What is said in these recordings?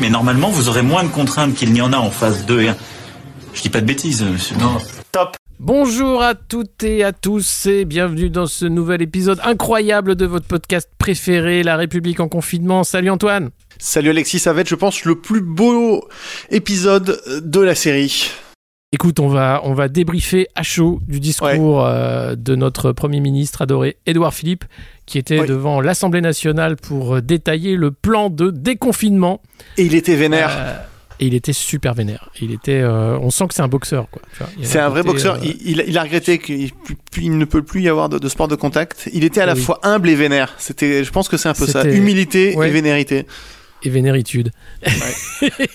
Mais normalement, vous aurez moins de contraintes qu'il n'y en a en phase 2 et 1. Je dis pas de bêtises, monsieur. Non. Top. Bonjour à toutes et à tous et bienvenue dans ce nouvel épisode incroyable de votre podcast préféré, La République en confinement. Salut Antoine. Salut Alexis, ça va être je pense le plus beau épisode de la série. Écoute, on va, on va débriefer à chaud du discours euh, de notre Premier ministre adoré, Édouard Philippe, qui était devant l'Assemblée nationale pour détailler le plan de déconfinement. Et il était vénère. Euh, et il était super vénère. Il était, euh, on sent que c'est un boxeur. C'est un, vrai boxeur. Il, il, a regretté qu'il ne peut plus y avoir de, sport de contact. Il était à la fois humble et vénère. C'était, je pense que c'est un peu ça. Humilité et vénérité. Et vénéritude.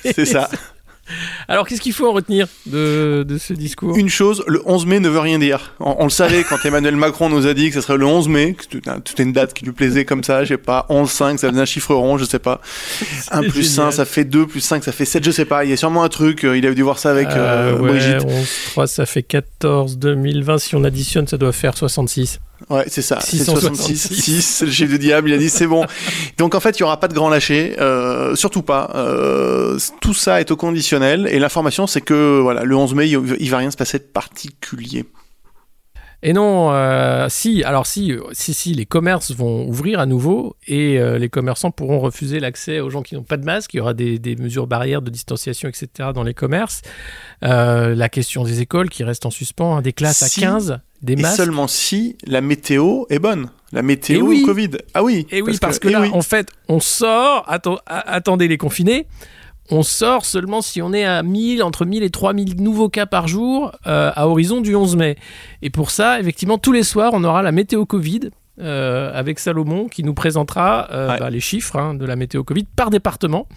c'est ça. Alors, qu'est-ce qu'il faut en retenir de, de, ce discours? Une chose, le 11 mai ne veut rien dire. On, le savait quand Emmanuel Macron nous a dit que ce serait le 11 mai, que c'était une date qui lui plaisait comme ça, je sais pas, 11-5, ça faisait un chiffre rond, je sais pas. 1 plus 1, ça fait 2, plus 5, ça fait 7, je sais pas. Il y a sûrement un truc, euh, il a dû voir ça avec euh, euh Brigitte. 11, 3, ça fait 14, 2020, si on additionne, ça doit faire 66. Ouais, c'est ça. 666. 6, c'est le chiffre du diable. Il a dit c'est bon. Donc en fait, il y aura pas de grand lâcher, euh, surtout pas. Euh, tout ça est au conditionnel et l'information c'est que voilà, le 11 mai, il, va rien se passer de particulier. Et non, euh, si, alors si, si, si, les commerces vont ouvrir à nouveau et euh, les commerçants pourront refuser l'accès aux gens qui n'ont pas de masque. Il y aura des, des, mesures barrières de distanciation, etc. dans les commerces. Euh, la question des écoles qui reste en suspens, hein, des classes à 15, des masques. Et seulement si la météo est bonne. La météo oui. Covid. Ah oui. Et oui, parce que, là, en fait, on sort, attendez les confinés, on sort seulement si on est à 1000, entre 1000 et 3000 nouveaux cas par jour euh, à horizon du 11 mai. Et pour ça, effectivement, tous les soirs, on aura la météo Covid. Euh, avec Salomon qui nous présentera euh, bah, les chiffres hein, de la météo Covid par département.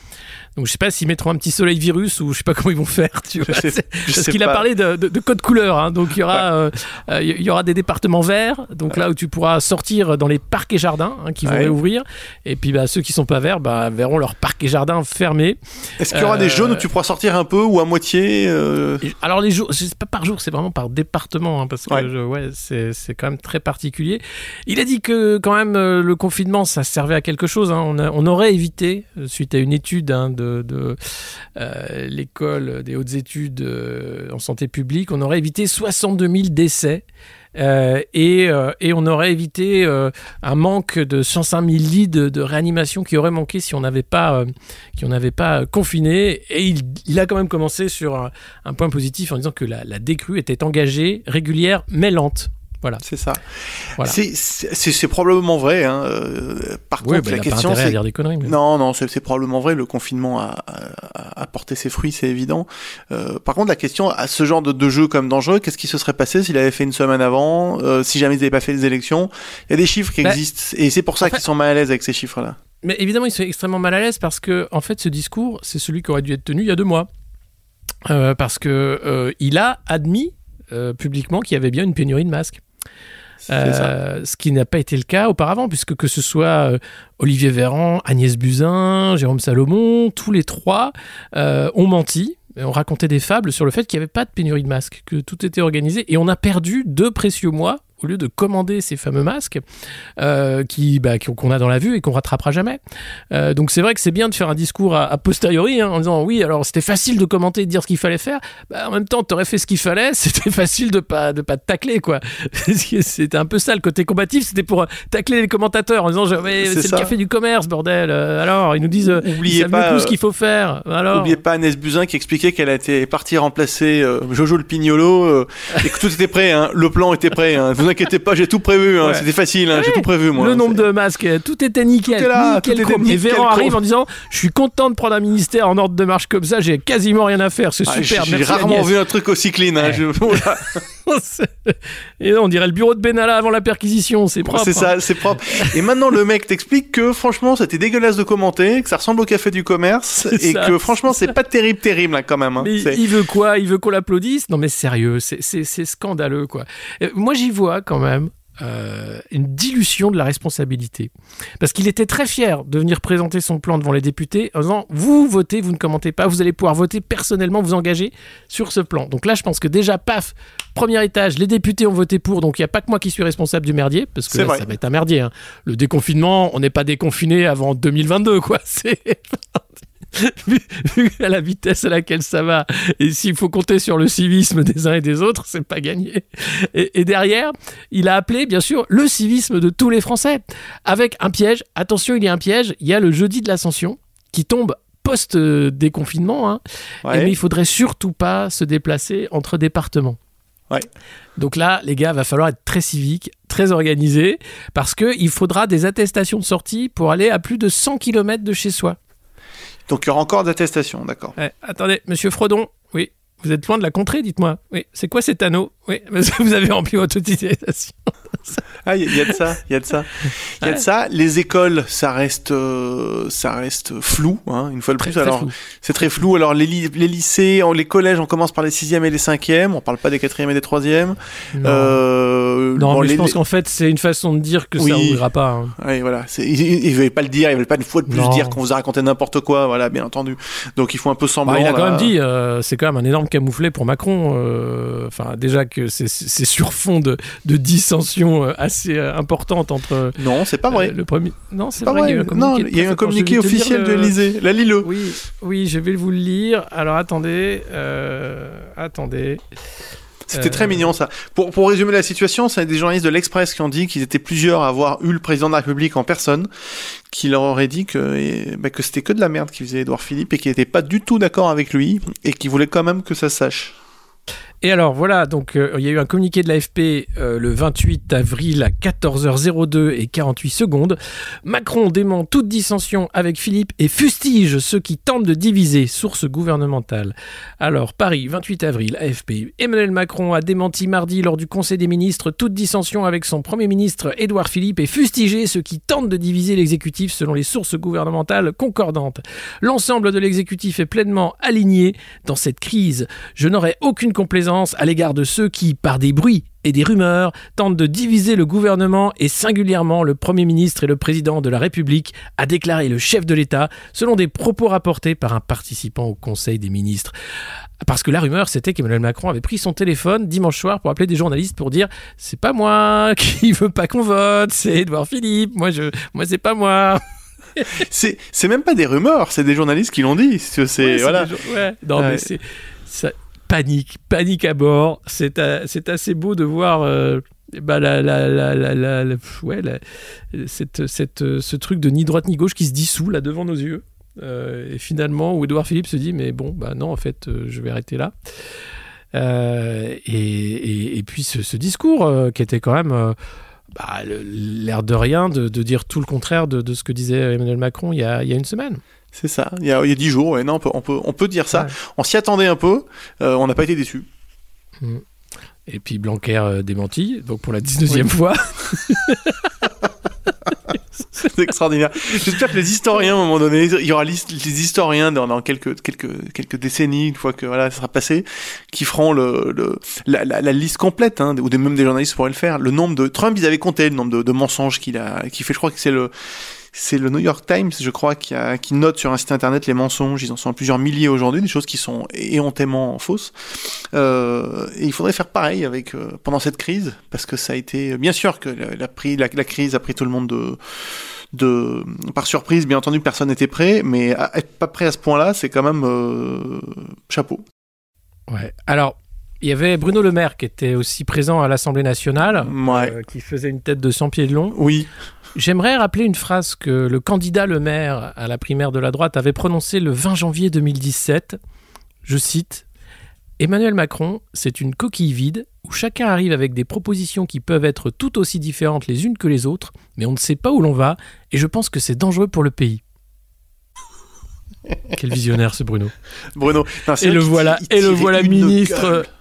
Donc je sais pas s'ils mettront un petit soleil virus ou je sais pas comment ils vont faire. Tu vois, sais, parce qu'il a parlé de, de, de code couleur. Hein, donc il y aura euh, euh, il y aura des départements verts. Donc là où tu pourras sortir dans les parcs et jardins hein, qui vont réouvrir. Et puis bah, ceux qui sont pas verts bah, verront leurs parcs et jardins fermés. Est-ce qu'il y aura des jaunes où tu pourras sortir un peu ou à moitié. Alors les jours, c'est pas par jour, c'est vraiment par département parce que ouais, c'est quand même très particulier. Il a dit que quand même le confinement ça servait à quelque chose. Hein. On, aurait évité suite à une étude hein, de euh, l'école des hautes études euh, en santé publique, on aurait évité 62 000 décès. Euh, et, euh, on aurait évité euh, un manque de 105 000 lits de, réanimation qui aurait manqué si on n'avait pas, pas confiné. Et il, a quand même commencé sur un, un, point positif en disant que la, la décrue était engagée, régulière, mais lente. Voilà. C'est ça. Voilà. C'est probablement vrai. Hein. Par oui, contre, bah, la question, c'est dire des conneries. Mais... Non, non, c'est probablement vrai. Le confinement a, a, a porté ses fruits, c'est évident. Euh, par contre, la question à ce genre de, de jeu comme dangereux, qu'est-ce qui se serait passé s'il avait fait une semaine avant, euh, si jamais ils n'avaient pas fait les élections? Il y a des chiffres qui bah, existent, et c'est pour ça qu'ils sont mal à l'aise avec ces chiffres-là. Mais évidemment, ils sont extrêmement mal à l'aise parce que, en fait, ce discours, c'est celui qui aurait dû être tenu il y a deux mois, euh, parce que il a admis publiquement qu'il y avait bien une pénurie de masques. Euh, ce qui n'a pas été le cas auparavant, puisque que ce soit euh, Olivier Véran, Agnès Buzyn, Jérôme Salomon, tous les trois euh, ont menti. On racontait des fables sur le fait qu'il n'y avait pas de pénurie de masques, que tout était organisé, et on a perdu deux précieux mois au lieu de commander ces fameux masques euh, qui bah, qu'on a dans la vue et qu'on rattrapera jamais. Euh, donc c'est vrai que c'est bien de faire un discours à, à posteriori hein, en disant oui alors c'était facile de commenter et de dire ce qu'il fallait faire. Bah, en même temps t'aurais fait ce qu'il fallait, c'était facile de pas de pas te tacler quoi. c'était un peu ça le côté combatif, c'était pour tacler les commentateurs en disant c'est le café du commerce bordel. Euh, alors ils nous disent oubliez ils pas tout ce qu'il faut faire. Alors oubliez pas Agnès Buzyn qui expliquait qu'elle a été partie remplacer euh, Jojo le Pignolo euh, et que tout était prêt, hein, le plan était prêt. Hein. Vous inquiétez pas, j'ai tout prévu, hein. ouais. c'était facile, hein. ouais. j'ai tout prévu moi. Le nombre de masques, tout était nickel. Tout là, nickel tout était nickel et Véran arrive en disant Je suis content de prendre un ministère en ordre de marche comme ça, j'ai quasiment rien à faire, c'est ah, super. J'ai rarement vu un truc aussi clean. Hein. Je... Et on dirait le bureau de Benalla avant la perquisition, c'est propre. C'est ça, c'est propre. Et maintenant, le mec t'explique que franchement, c'était dégueulasse de commenter, que ça ressemble au café du commerce, et ça, que franchement, c'est pas terrible, terrible hein, quand même. hein. Mais il veut quoi? Il veut qu'on l'applaudisse? Non mais sérieux, c'est scandaleux quoi. Euh, Moi j'y vois quand même euh, une dilution de la responsabilité. Parce qu'il était très fier de venir présenter son plan devant les députés en disant vous votez, vous ne commentez pas, vous allez pouvoir voter personnellement, vous engager sur ce plan. Donc là je pense que déjà paf, premier étage, les députés ont voté pour, donc il n'y a pas que moi qui suis responsable du merdier, parce que là, ça va être un merdier. hein. Le déconfinement, on n'est pas déconfiné avant 2022 quoi. C'est vu, vu à la vitesse à laquelle ça va, et s'il faut compter sur le civisme des uns et des autres, c'est pas gagné. Et, et derrière, il a appelé, bien sûr, le civisme de tous les Français, avec un piège. Attention, il y a un piège. Il y a le jeudi de l'Ascension qui tombe post-déconfinement, hein. Ouais. Mais il faudrait surtout pas se déplacer entre départements. Ouais. Donc là, les gars, va falloir être très civique, très organisé, parce que il faudra des attestations de sortie pour aller à plus de 100 km de chez soi. Donc il y aura encore d'attestations, d'accord. Attendez, monsieur Frodon, oui, vous êtes loin de la contrée, dites-moi. Oui, c'est quoi cet anneau? Oui, parce que vous avez rempli votre utilisation. Ah, il y, a- il y a de ça, il y a de ça. Il y a de ça. Les écoles, ça reste, euh, ça reste flou, hein, une fois de plus. Alors, c'est très flou. Alors, les, li- les lycées, les collèges, on commence par les sixièmes et les cinquièmes. On parle pas des quatrièmes et des troisièmes. Non, Euh, Non, bon, mais les- je pense qu'en fait, c'est une façon de dire que ça Oui. ouvrira pas. hein. Ouais, voilà. Ils, ils veulent pas le dire, ils veulent pas une fois de plus Non. dire qu'on vous a raconté n'importe quoi, voilà, bien entendu. Donc il faut un peu semblant. Bah, il a quand là. même dit, euh, c'est quand même un énorme camouflet pour Macron. euh, déjà que c'est- sur fond de, de dissension euh, assez euh, importante entre Non, c'est pas vrai. euh, le premier. Non, c'est Pas vrai. Il y a eu un non, communiqué. eu un officiel le- de l'Elysée. La lis-le. Oui, oui, je vais vous le lire. Alors attendez, euh, attendez. C'était Euh, très mignon ça. Pour, pour résumer la situation, c'est des journalistes de l'Express qui ont dit qu'ils étaient plusieurs à avoir eu le président de la République en personne, qui leur aurait dit que, bah, que c'était que de la merde qu'il faisait Édouard Philippe et qu'il n'était pas du tout d'accord avec lui et qu'il voulait quand même que ça se sache. Et alors voilà, donc euh, il y a eu un communiqué de l'AFP euh, le 28 avril à 14h02 et 48 secondes. Macron dément toute dissension avec Philippe et fustige ceux qui tentent de diviser. Source gouvernementale. Alors Paris, 28 avril, AFP. Emmanuel Macron a démenti mardi lors du Conseil des ministres toute dissension avec son Premier ministre Édouard Philippe et fustigé ceux qui tentent de diviser l'exécutif selon les sources gouvernementales concordantes. L'ensemble de l'exécutif est pleinement aligné dans cette crise. Je n'aurai aucune complaisance à l'égard de ceux qui, par des bruits et des rumeurs, tentent de diviser le gouvernement et singulièrement le Premier ministre et le Président de la République, a déclaré le chef de l'État, selon des propos rapportés par un participant au Conseil des ministres. Parce que la rumeur, c'était qu'Emmanuel Macron avait pris son téléphone dimanche soir pour appeler des journalistes pour dire c'est pas moi qui veut pas qu'on vote, c'est Edouard Philippe, moi je, moi c'est pas moi. C'est même pas des rumeurs, c'est des journalistes qui l'ont dit. C'est Ouais, voilà. des gens- ouais. Non, Ouais. mais c'est ça- panique, panique à bord. C'est assez beau de voir. ce truc de ni droite ni gauche qui se dissout là devant nos yeux. Euh, et finalement, où Edouard Philippe se dit Mais bon, bah non, en fait, euh, je vais arrêter là. Euh, et, puis ce, discours qui était quand même. bah, l'air de rien de, dire tout le contraire de, ce que disait Emmanuel Macron il y a une semaine. C'est ça. Il y a il y a dix jours, ouais, non, on peut, on peut, on peut dire ça. Ouais. On s'y attendait un peu, euh, on n'a pas été déçus. Et puis Blanquer euh, démenti, donc pour la 19e fois. C'est extraordinaire. J'espère que les historiens, à un moment donné, il y aura les historiens dans, dans quelques, quelques, quelques décennies, une fois que voilà, ça sera passé, qui feront le, le, la, la, la liste complète, hein, ou des, même des journalistes pourraient le faire. Le nombre de Trump, ils avaient compté le nombre de, de mensonges qu'il a, qu'il fait. Je crois que c'est le, c'est le New York Times, je crois, qui, a, qui note sur un site internet les mensonges. Ils en sont à plusieurs milliers aujourd'hui, des choses qui sont éhontément fausses. Euh, et il faudrait faire pareil avec euh, pendant cette crise, parce que ça a été bien sûr que la, la, pris, la, la crise a pris tout le monde de de par surprise, bien entendu, personne n'était prêt, mais à être pas prêt à ce point-là, c'est quand même euh, chapeau. Ouais. Alors, il y avait Bruno Le Maire qui était aussi présent à l'Assemblée nationale, Ouais. euh, qui faisait une tête de 100 pieds de long. Oui. J'aimerais rappeler une phrase que le candidat Le Maire à la primaire de la droite avait prononcée le 20 janvier 2017. Je cite Emmanuel Macron, c'est une coquille vide où chacun arrive avec des propositions qui peuvent être tout aussi différentes les unes que les autres, mais on ne sait pas où l'on va, et je pense que c'est dangereux pour le pays. Quel visionnaire ce Bruno. Bruno. Non, Et le voilà, et le voilà ministre.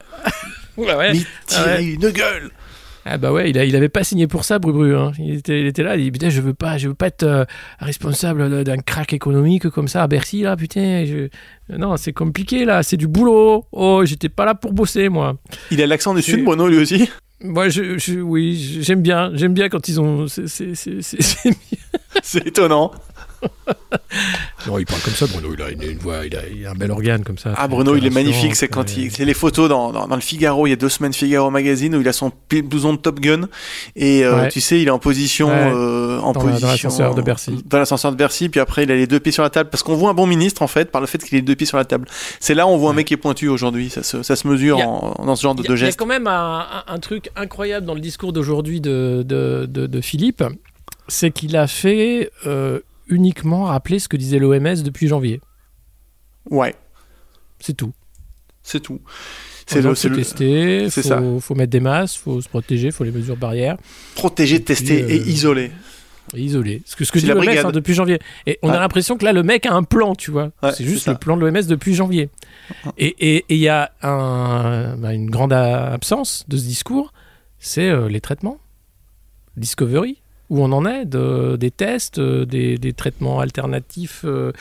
Ouais, ouais. Mais ouais. tirez une gueule Ah bah ouais, il, a, il avait pas signé pour ça, Brubru. Hein. Il, était, il était là, il dit putain, je veux pas, je veux pas être euh, responsable d'un crack économique comme ça à Bercy là, putain. je- Non, c'est compliqué là, c'est du boulot. Oh, j'étais pas là pour bosser moi. Il a l'accent du sud, Bruno, lui aussi? Moi, je, je- oui, j'aime bien, j'aime bien quand ils ont. C'est étonnant. Non, il parle comme ça, Bruno. Il a une, une voix, il a, il a un bel organe comme ça. Ah Bruno, il est magnifique. C'est quand il, c'est les photos dans, dans, dans le Figaro. Il y a deux semaines Figaro magazine où il a son blouson de Top Gun et euh, Ouais. tu sais, il est en position, Ouais. euh, en Dans la- dans position l'ascenseur de Bercy. Dans l'ascenseur de Bercy. Puis après, il a les deux pieds sur la table parce qu'on voit un bon ministre en fait par le fait qu'il ait les deux pieds sur la table. C'est là où on voit un mec qui est pointu aujourd'hui. Ça se, ça se mesure a- en- dans ce genre de, de a- il y a quand même un, un- un truc incroyable dans le discours d'aujourd'hui de, de, de- de Philippe, c'est qu'il a fait euh, uniquement rappeler ce que disait l'OMS depuis janvier. Ouais, C'est tout. c'est tout. C'est le, le, le- tester, c'est faut, ça. faut mettre des masques, faut se protéger, faut les mesures barrières, protéger, tester puis, et euh, isoler. et isoler. Ce que, ce que dit l'OMS hein, depuis janvier. Et on a l'impression que là, le mec a un plan, tu vois. Ouais, c'est juste le plan de l'OMS depuis janvier. Et il y a un- bah, une grande absence de ce discours, c'est euh, les traitements. Discovery. Où on en est de, des tests, euh, des, des traitements alternatifs, euh,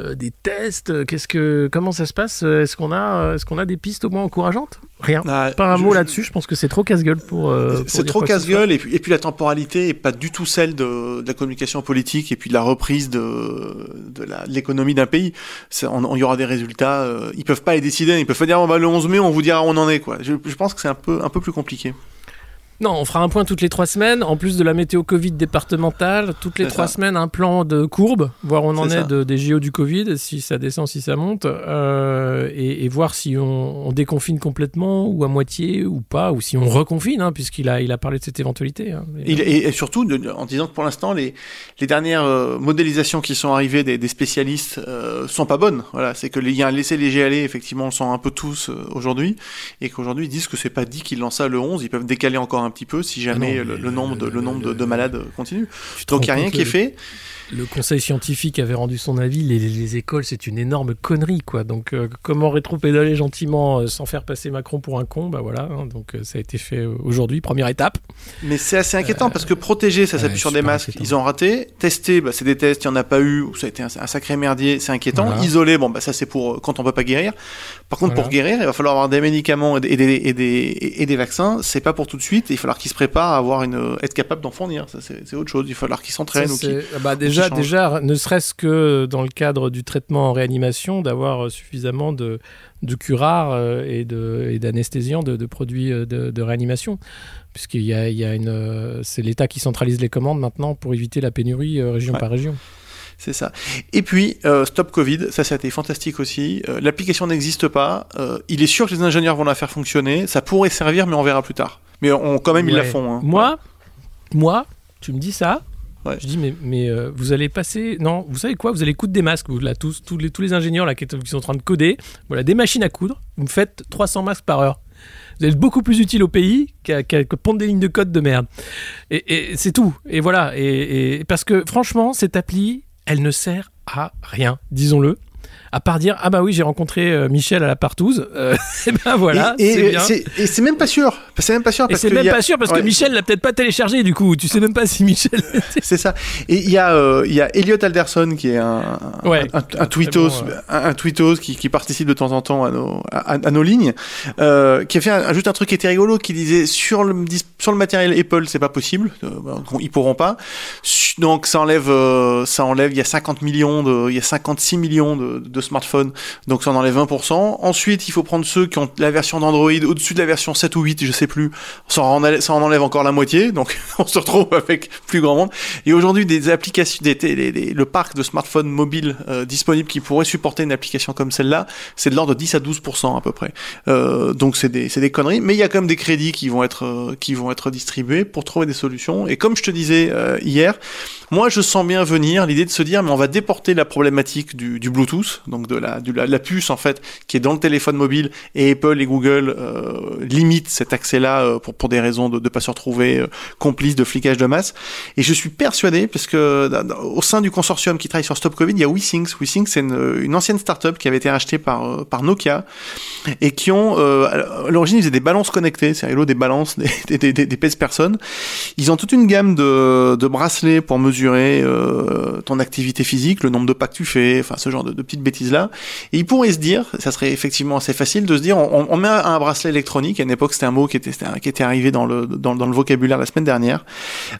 euh, des tests. Qu'est-ce que, comment ça se passe Est-ce qu'on a, est-ce qu'on a des pistes au moins encourageantes? Rien. Ah, Pas un je- mot là-dessus. Je pense que c'est trop casse-gueule pour. euh, pour C'est trop casse-gueule et puis, et puis la temporalité est pas du tout celle de, de la communication politique et puis de la reprise de, de la- de l'économie d'un pays. C'est- on- on- Il y aura des résultats. euh, ils peuvent pas les décider. Ils peuvent pas dire on va le 11 mai, on vous dira où on en est quoi. Je, je pense que c'est un peu un peu plus compliqué. Non, on fera un point toutes les trois semaines, en plus de la météo Covid départementale, toutes les trois ça. semaines un plan de courbe, voir où on en est de, des JO du Covid, si ça descend, si ça monte, euh, et, et voir si on, on déconfine complètement ou à moitié ou pas, ou si on reconfine, hein, puisqu'il a, il a parlé de cette éventualité. hein. Et, et surtout de- en disant que pour l'instant les, les dernières euh, modélisations qui sont arrivées des, des spécialistes euh, sont pas bonnes. Voilà, c'est que les- y a un laisser léger aller effectivement, on le sent un peu tous euh, aujourd'hui, et qu'aujourd'hui ils disent que c'est pas dit qu'ils lancent ça le 11, ils peuvent décaler encore un petit peu si jamais Ah non, le, nombre de le- nombre de, de malades continue. Donc il y a rien qui est fait. Le conseil scientifique avait rendu son avis, les, les écoles c'est une énorme connerie quoi. Donc euh, comment rétro-pédaler gentiment euh, sans faire passer Macron pour un con, bah voilà. hein. donc euh, ça a été fait euh, aujourd'hui, première étape. Mais c'est assez inquiétant parce que protéger, ça s'appuie sur des masques, inquiétant. ils ont raté. Tester, bah, c'est des tests, il n'y en a pas eu, ou ça a été un, un sacré merdier, c'est inquiétant. Voilà. Isoler, bon, bah, ça c'est pour quand on peut pas guérir. Par contre, Voilà. pour guérir, il va falloir avoir des médicaments et des, et des, et des, et des vaccins. C'est pas pour tout de suite. Il va falloir qu'ils se préparent à avoir une, être capable d'en fournir. Ça, c'est autre chose. Il va falloir qu'ils s'entraînent ah bah, déjà, déjà, ne serait-ce que dans le cadre du traitement en réanimation, d'avoir euh, suffisamment de, de curares euh, et de- et d'anesthésiants, de, de produits euh, de, de réanimation. Puisqu'il y a, il y a une, c'est l'État qui centralise les commandes maintenant pour éviter la pénurie région Ouais. par région. C'est ça. Et puis, euh, Stop Covid, ça, ça a été fantastique aussi. Euh, L'application n'existe pas. Euh, il est sûr que les ingénieurs vont la faire fonctionner. Ça pourrait servir, mais on verra plus tard. Mais on, quand même, ils la font. hein. Moi, moi, tu me dis ça. Je dis mais, euh, vous allez passer non vous savez quoi vous allez coudre des masques vous là tous tous les tous les ingénieurs là qui, sont en train de coder voilà des machines à coudre vous me faites 300 masques par heure. Vous êtes beaucoup plus utile au pays qu'à qu'à- que pondre des lignes de code de merde. Et, c'est tout. Et voilà. Et- parce que franchement cette appli elle ne sert à rien disons-le à part dire ah bah oui j'ai rencontré euh, Michel à la partouze euh, et ben voilà et, c'est et c'est même pas sûr. C'est même pas sûr parce c'est que même a- pas sûr parce Ouais. que Michel l'a peut-être pas téléchargé du coup. Tu sais même pas si Michel. C'est ça. Et il y a euh, il y a Elliot Alderson qui est un Ouais, un, un, très tweetos bon, ouais. un, tweetos qui, qui participe de temps en temps à nos à, à nos lignes euh, qui a fait un- juste un truc qui était rigolo qui disait sur le sur le matériel Apple c'est pas possible bah, ils pourront pas donc ça enlève ça enlève il y a 50 millions de il y a 56 millions de, de smartphones donc ça en enlève 20%. Ensuite, il faut prendre ceux qui ont la version d'Android au-dessus de la version 7 ou 8, je sais plus. Ça en enlève, encore la moitié, donc on se retrouve avec plus grand monde. Et aujourd'hui, des applications, des, des- le parc de smartphones mobiles euh, disponibles qui pourraient supporter une application comme celle-là, c'est de l'ordre de 10 à 12% à peu près. Euh, donc c'est des, conneries, mais il y a quand même des crédits qui vont être, euh, qui vont être distribués pour trouver des solutions. Et comme je te disais hier, moi je sens bien venir l'idée de se dire, mais on va déporter la problématique du Bluetooth, donc de la, du- la, puce en fait, qui est dans le téléphone mobile, et Apple et Google euh, limitent cet accès c'est là euh, pour, pour des raisons de ne pas se retrouver euh, complice de flicage de masse. Et je suis persuadé, parce que au sein du consortium qui travaille sur Stop Covid, il y a WeSync. WeSync, c'est une, une, ancienne startup qui avait été rachetée par, par Nokia et qui ont, à l'origine, ils faisaient des balances connectées, c'est rigolo, des balances, des, des, des, des pèse-personnes. Ils ont toute une gamme de, de bracelets pour mesurer ton activité physique, le nombre de pas que tu fais, enfin ce genre de, de petites bêtises-là. Et ils pourraient se dire, ça serait effectivement assez facile de se dire, on, met un bracelet électronique, à une époque c'était un mot qui était, arrivé dans le, vocabulaire la semaine dernière,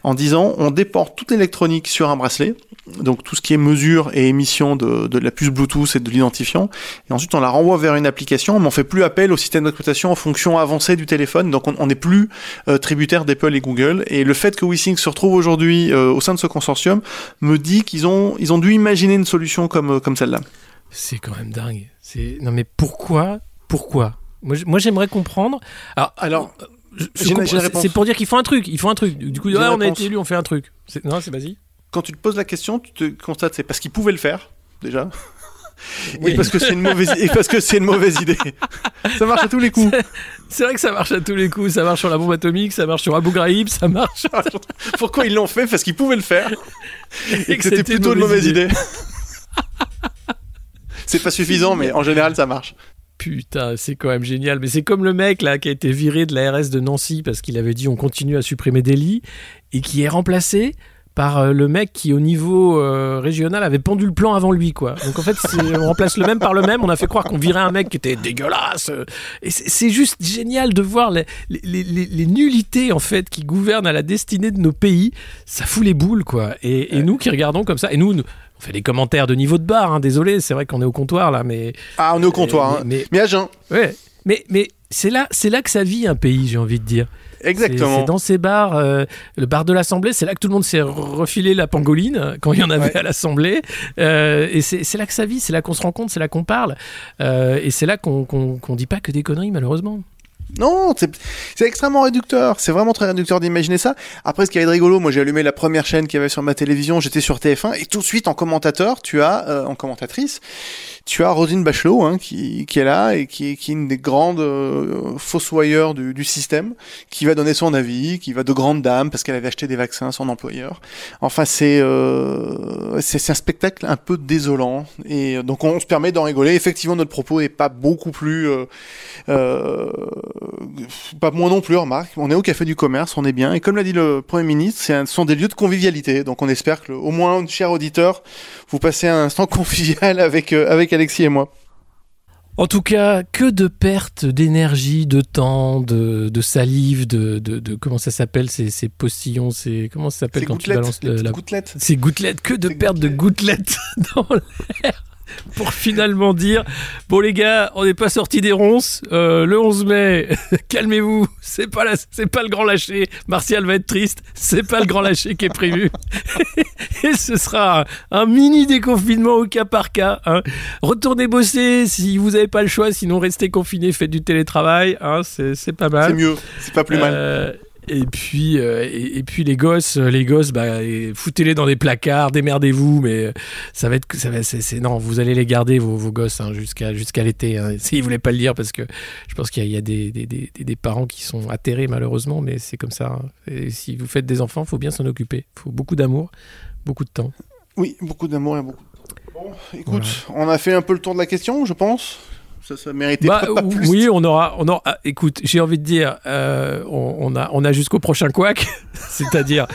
en disant on déporte toute l'électronique sur un bracelet, donc tout ce qui est mesure et émission de, la puce Bluetooth et de l'identifiant, et ensuite on la renvoie vers une application, mais on fait plus appel au système d'exploitation en fonction avancée du téléphone, donc on n'est plus euh, tributaire d'Apple et Google, et le fait que WeSync se retrouve aujourd'hui euh, au sein de ce consortium me dit qu'ils ont, dû imaginer une solution comme, comme celle-là. C'est quand même dingue. C'est non mais pourquoi pourquoi? Moi, j'aimerais comprendre. Alors, alors c'est pour dire qu'il faut un truc. Il faut un truc. Du coup, on a été élu, on fait un truc. Non, c'est vas-y. Quand tu te poses la question, tu te constates c'est parce qu'ils pouvaient le faire déjà. Oui. Et parce que c'est une mauvaise et parce que c'est une mauvaise idée. ça marche à tous les coups. C'est vrai que ça marche à tous les coups. Ça marche sur la bombe atomique, ça marche sur Abu Ghraib, ça marche. Pourquoi ils l'ont fait? Parce qu'ils pouvaient le faire. Et, que, c'était plutôt une mauvaise idée. idée. C'est pas suffisant, mais en général, ça marche. Putain, c'est quand même génial. Mais c'est comme le mec là qui a été viré de la RS de Nancy parce qu'il avait dit on continue à supprimer des lits et qui est remplacé par euh, le mec qui au niveau euh, régional avait pendu le plan avant lui quoi. Donc en fait on remplace le même par le même, on a fait croire qu'on virait un mec qui était dégueulasse. Et c'est juste génial de voir les, les, les, nullités en fait qui gouvernent à la destinée de nos pays. Ça fout les boules quoi. Et, et nous qui regardons comme ça, et nous, on fait des commentaires de niveau de bar, hein, désolé, c'est vrai qu'on est au comptoir là, mais. Ah, on est au comptoir, hein. mais, mais, à jeun. Ouais, mais, mais c'est là, c'est là que ça vit un pays, j'ai envie de dire. Exactement. C'est dans ces bars, euh, le bar de l'Assemblée, c'est là que tout le monde s'est refilé la pangoline euh, quand il y en avait à l'Assemblée. Euh, et c'est là que ça vit, c'est là qu'on se rend compte, c'est là qu'on parle. et c'est là qu'on qu dit pas que des conneries, malheureusement. Non, c'est extrêmement réducteur. C'est vraiment très réducteur d'imaginer ça. Après, ce qui est rigolo, moi j'ai allumé la première chaîne qu'il y avait sur ma télévision, j'étais sur TF1, et tout de suite en commentateur, tu as, en commentatrice, tu as Rosine Bachelot hein, qui, qui, est là et qui, qui est une des grandes euh, fossoyeurs du, du, système, qui va donner son avis, qui va de grande dame parce qu'elle avait acheté des vaccins à son employeur. Enfin, c'est euh, c'est un spectacle un peu désolant et euh, donc on, se permet d'en rigoler. Effectivement, notre propos est pas beaucoup plus, euh, euh, pas moins non plus. Remarque, on est au café du commerce, on est bien et comme l'a dit le premier ministre, ce sont des lieux de convivialité. Donc on espère que au moins, cher auditeur, vous passez un instant convivial avec avec Alexis et moi. En tout cas, que de pertes d'énergie, de temps, de, salive, de, de, comment ça s'appelle ces, ces postillons, c'est comment ça s'appelle quand tu balances la gouttelettes. Ces gouttelettes, que de pertes de gouttelettes dans l'air pour finalement dire bon les gars, on n'est pas sorti des ronces. Euh, le 11 mai, calmez-vous, c'est pas c'est pas le grand lâcher. Martial va être triste, c'est pas le grand lâcher qui est prévu. Et ce sera un, mini déconfinement au cas par cas. Hein. Retournez bosser si vous n'avez pas le choix, sinon restez confinés, faites du télétravail. Hein, c'est pas mal. C'est mieux, c'est pas plus mal. Euh, et puis, euh, et, puis les gosses, euh, les gosses, bah, foutez-les dans des placards, démerdez-vous, mais euh, ça va être, ça va, c'est, non, vous allez les garder vos, vos gosses hein, jusqu'à jusqu'à l'été. Hein, S'ils voulaient pas le dire, parce que je pense qu'il y a, des, des, des, des, parents qui sont atterrés malheureusement, mais c'est comme ça. Hein. Et si vous faites des enfants, faut bien s'en occuper. Faut beaucoup d'amour, beaucoup de temps. Oui, beaucoup d'amour et beaucoup. De temps. Bon, écoute, on a fait un peu le tour de la question, je pense ça, ça méritait bah, pas plus. Oui, on aura, on aura. Ah, écoute, j'ai envie de dire, euh, on, a, on a jusqu'au prochain quack, c'est-à-dire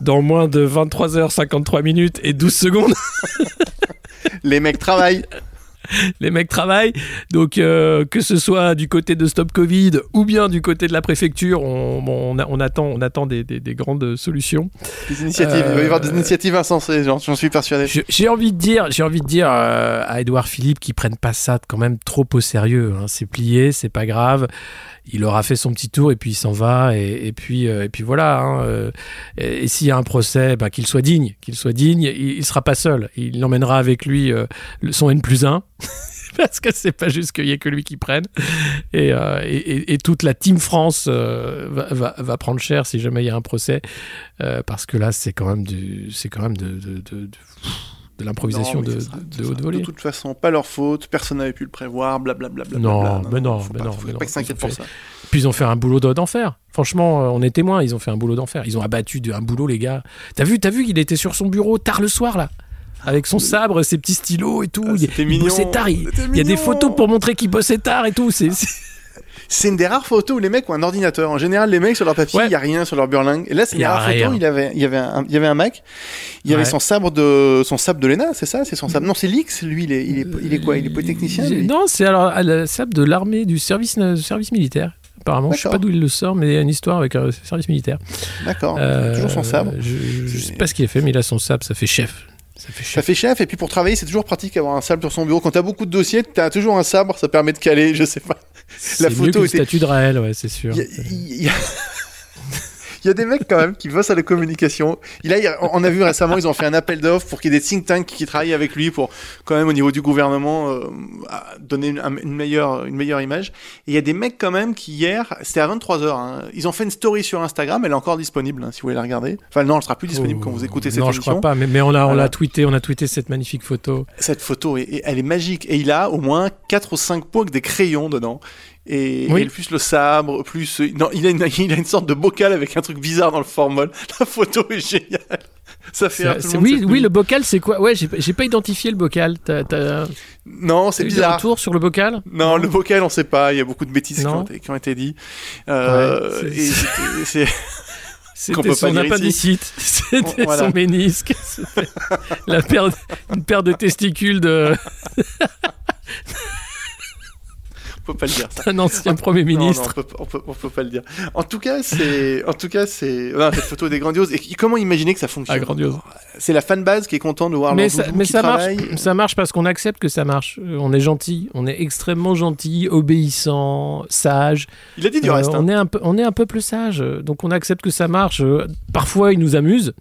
dans moins de 23h53 minutes et 12 secondes. Les mecs travaillent. les mecs travaillent. Donc, euh, que ce soit du côté de Stop Covid ou bien du côté de la préfecture, on, on, attend, on attend des, des, grandes solutions. Des initiatives. Il va y avoir des euh, initiatives insensées, j'en suis persuadé. J'ai envie de dire, j'ai envie de dire euh, à Edouard Philippe qu'ils prennent pas ça quand même trop au sérieux. Hein. C'est plié, c'est pas grave il aura fait son petit tour et puis il s'en va et, puis et puis voilà. Hein, et, s'il y a un procès, bah, qu'il soit digne, qu'il soit digne. Il, ne sera pas seul. Il emmènera avec lui son N plus 1 parce que c'est pas juste qu'il y ait que lui qui prenne. Et, euh, et, toute la Team France euh, va, va, prendre cher si jamais il y a un procès, euh, parce que là, c'est quand même du, c'est quand même de, de, de, de l'improvisation Non, de, de- de haute volée. De toute façon, pas leur faute, personne n'avait pu le prévoir, blablabla. Non, mais non, faut mais pas, non, faut mais pas non. Ils ont pour fait- ça. Puis ils ont fait un boulot de- d'enfer. Franchement, euh, on est témoins, ils ont fait un boulot d'enfer. Ils ont abattu de- un boulot, les gars. T'as vu, t'as vu, il était sur son bureau tard le soir, là avec son sabre, ses petits stylos et tout. Ah, il, il mignon. bossait tard. Il, il y a des photos pour montrer qu'il bossait tard et tout. C'est, c'est- une des rares photos où les mecs ont un ordinateur. En général, les mecs sur leur papier, il Ouais. y a rien sur leur burlingue. Et là, c'est une Y a rare photo. Il avait, il y avait un, il y avait un Mac. Il y avait son sabre de, son sabre de Lena, c'est ça, c'est son sabre. Non, c'est l'X. Lui, il est, il est, il est quoi? Il est polytechnicien. Lui? Non, c'est alors à la sabre de l'armée du service, du service militaire. Apparemment, je sais pas d'où il le sort, mais il y a une histoire avec un service militaire. D'accord. Euh, Toujours son sabre. Je, je sais pas ce qu'il a fait, mais il a son sabre, ça fait chef. Ça fait Ça chef. fait chef. Et puis pour travailler, c'est toujours pratique d'avoir un sabre sur son bureau. Quand t'as beaucoup de dossiers, t'as toujours un sabre. Ça permet de caler. Je sais pas. La mieux photo qu'une était- statue de Raël, ouais, c'est sûr. Y a- y a- il y a des mecs quand même qui bossent à la communication. Il a, on a vu récemment, ils ont fait un appel d'offres pour qu'il y ait des think tanks qui travaillent avec lui pour quand même au niveau du gouvernement euh, donner une, un- une meilleure, une meilleure image. Et il y a des mecs quand même qui hier, c'était à 23h, hein, ils ont fait une story sur Instagram, elle est encore disponible hein, si vous voulez la regarder. Enfin non, elle sera plus disponible Oh, quand vous écoutez cette Non, je émission. crois pas, mais, mais on l'a on l'a tweeté, on a tweeté cette magnifique photo. Cette photo, est- elle est magique. Et il a au moins 4 ou 5 pots avec des crayons dedans. Et, Oui. et plus le sabre, plus... Non, il a, une, il a une sorte de bocal avec un truc bizarre dans le formol. La photo est géniale. Ça fait C'est- c'est- le monde oui, oui, le bocal, c'est quoi? Ouais, j'ai pas- identifié le bocal. T'as t'as- Non, c'est t'as eu des bizarre. retours sur le bocal? Non, le bocal, on sait pas. Il y a beaucoup de bêtises qui Non. ont, été, qui ont été dites. Euh, Ouais, c'est- c'était- c'est- son appendicite, c'était Voilà. son ménisque, la paire une paire de testicules de- peut pas le dire. ça. d'un ancien Premier Non, non, ministre. on, peut, on, peut, on peut pas le dire. En tout cas, c'est, en tout cas, c'est, non, cette photo est grandiose. Et comment imaginer que ça fonctionne? Ah, grandiose. C'est la fanbase qui est content de voir mais ça, mais qui ça travaille. marche, ça marche parce qu'on accepte que ça marche. Euh, On est gentil, on est extrêmement gentil, obéissant, sage. Il a dit du Euh, reste. hein. on, est un peu, on est un peuple sage, donc on accepte que ça marche. Euh, Parfois, ils nous amusent,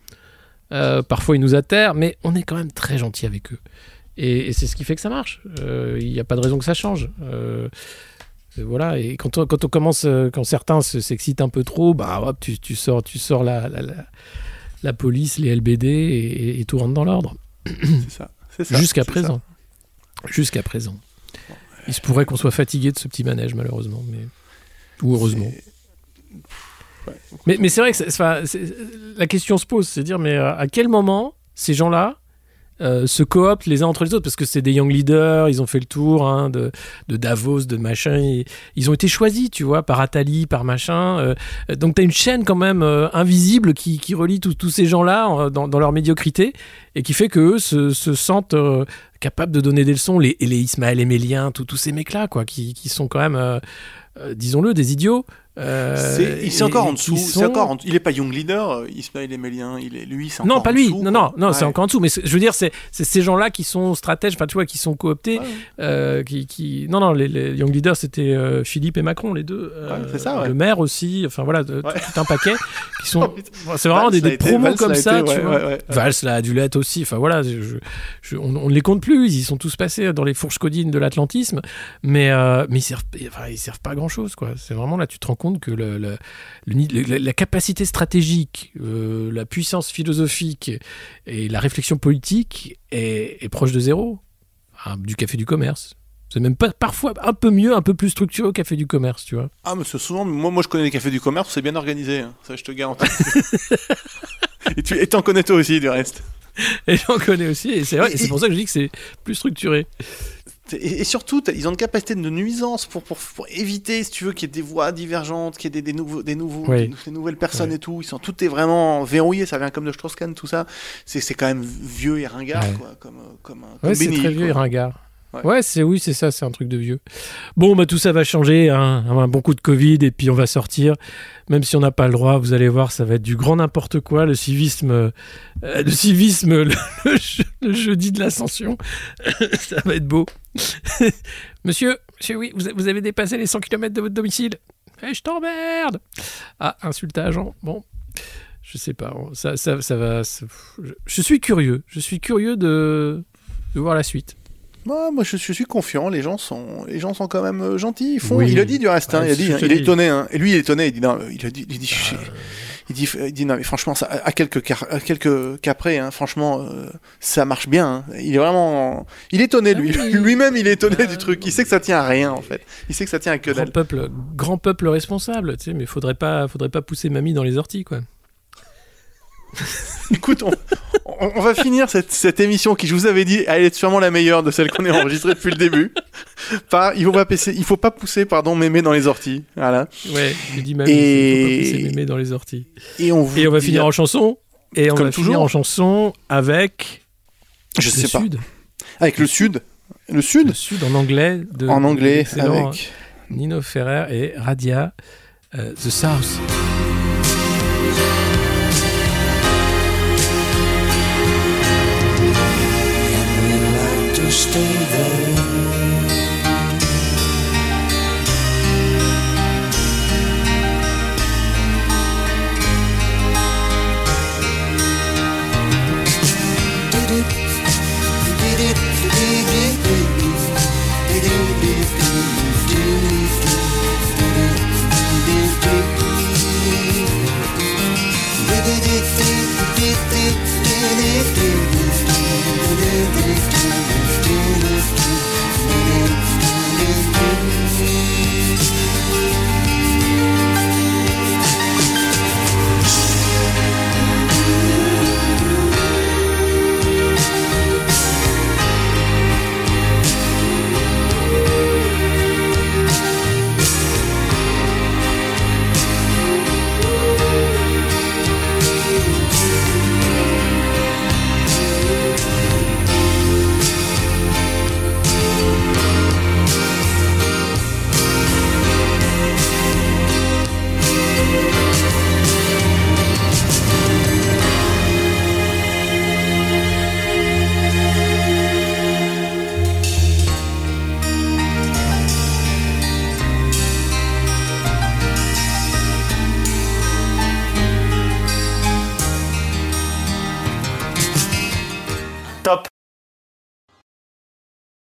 euh, parfois, ils nous atterrent, mais on est quand même très gentil avec eux. Et, et c'est ce qui fait que ça marche. Euh, Il n'y a pas de raison que ça change. Euh, voilà. Et quand on, quand on commence, euh, quand certains se- s'excitent un peu trop, bah hop, tu, tu sors, tu sors la, la, la- la police, les LBD et, et tout rentre dans l'ordre. C'est ça. Ça. Jusqu'à présent. Jusqu'à présent. Il se pourrait qu'on soit fatigué de ce petit manège, malheureusement. Mais... Ou heureusement. Ouais. Mais, mais c'est vrai que la question se pose, c'est dire, mais à quel moment ces gens-là euh, se cooptent les uns entre les autres Parce que c'est des young leaders, ils ont fait le tour hein, de, de Davos, de machin. ils ont été choisis, tu vois, par Attali, par machin. euh, donc tu as une chaîne quand même euh, invisible qui, relie tous ces gens-là dans, leur médiocrité et qui fait qu'eux se, se sentent capables de donner des leçons. Les, les Ismaël Eméliens, tous ces mecs-là, quoi, qui, sont quand même, disons-le, des idiots. Euh, il- c'est encore en dessous. Encore en- Il est pas young leader, euh, Ismaël Emélien. Il est lui. C'est non, pas en lui. dessous, non, non, non, c'est encore en dessous. Mais je veux dire, c'est ces gens-là qui sont stratèges, enfin, tu vois, qui sont cooptés. Ouais. euh, qui, qui... Non, non, les, les young leaders, c'était euh, Philippe et Macron, les deux. Ouais, ça. Le maire aussi. Enfin, voilà, de- tout un paquet. qui sont... Oh, c'est vraiment Valls des, l'a promos comme l'a ça, été, tu vois. Valls, là, a dû l'être aussi. Enfin, voilà, je- je- on, ne les compte plus. Ils sont tous passés dans les fourches codines de l'atlantisme. Mais, mais ils servent, enfin, ils servent pas à grand-chose, quoi. C'est vraiment là, tu te rends compte que le, le- le ni- le- la, capacité stratégique, euh, la puissance philosophique et la réflexion politique est, est proche de zéro. Ah, du café du commerce. C'est même pas parfois un peu mieux, un peu plus structuré au café du commerce, tu vois. Ah, mais c'est souvent, moi, moi je connais les cafés du commerce, c'est bien organisé, hein. ça je te garantis. et tu et t'en connais toi aussi du reste. Et j'en connais aussi, et c'est vrai, et c'est pour ça que je dis que c'est plus structuré. Et, et surtout, ils ont une capacité de nuisance pour, pour, pour éviter, si tu veux, qu'il y ait des voix divergentes, qu'il y ait des, des nouveaux, des, nouveaux, Oui. des, des nouvelles personnes et tout. Ils sont, tout est vraiment verrouillé, ça vient comme de Strauss-Kahn, tout ça. C'est quand même vieux et ringard, Ouais. quoi, comme, comme, comme Ouais, c'est très vieux et quoi. ringard. Ouais. C'est oui, c'est ça, c'est un truc de vieux. Bon, bah tout ça va changer, hein, un bon coup de Covid et puis on va sortir. Même si on n'a pas le droit, vous allez voir, ça va être du grand n'importe quoi. Le civisme, euh, le civisme, le, le je- le jeudi de l'ascension, ça va être beau. monsieur, oui, vous, avez dépassé les 100 km de votre domicile. Eh, je t'emmerde. Ah, insulte à agent. Bon, je sais pas, ça, ça, va. je, suis curieux, je suis curieux de voir la suite. Ouais, moi je, je suis confiant, les gens sont, les gens sont quand même euh, gentils. Ils font, Oui. il a dit du reste, hein, Ouais, il a dit, hein, il est étonné. hein. Et lui il est étonné, il dit non, il a dit, il dit, je- Il dit, il dit non mais franchement, ça, à quelques cas, à quelques cas près, hein, franchement, euh, ça marche bien. hein. Il est vraiment, il est étonné lui, Ah oui. lui-même, il est étonné Ah, du truc. Il sait que ça tient à rien en fait. Il sait que ça tient à que Grand dalle. peuple, grand peuple responsable, tu sais, mais faudrait pas, faudrait pas pousser mamie dans les orties, quoi. Écoute, on, on- on va finir cette, cette émission qui, je vous avais dit, elle est sûrement la meilleure de celle qu'on a enregistrée depuis le début. Par, il faut pas pousser, il faut pas pousser, pardon, mémé dans les orties. Voilà. Ouais, dit mamie, Et- faut pas pousser mémé dans les orties. Et on, vous Et on va finir en chanson. Et on Comme va finir toujours. en chanson avec je le sais pas, Sud. avec le sud, le Le sud, Sud en anglais. De, en anglais, avec. Nino Ferrer et Radia, euh, The South. Stay there.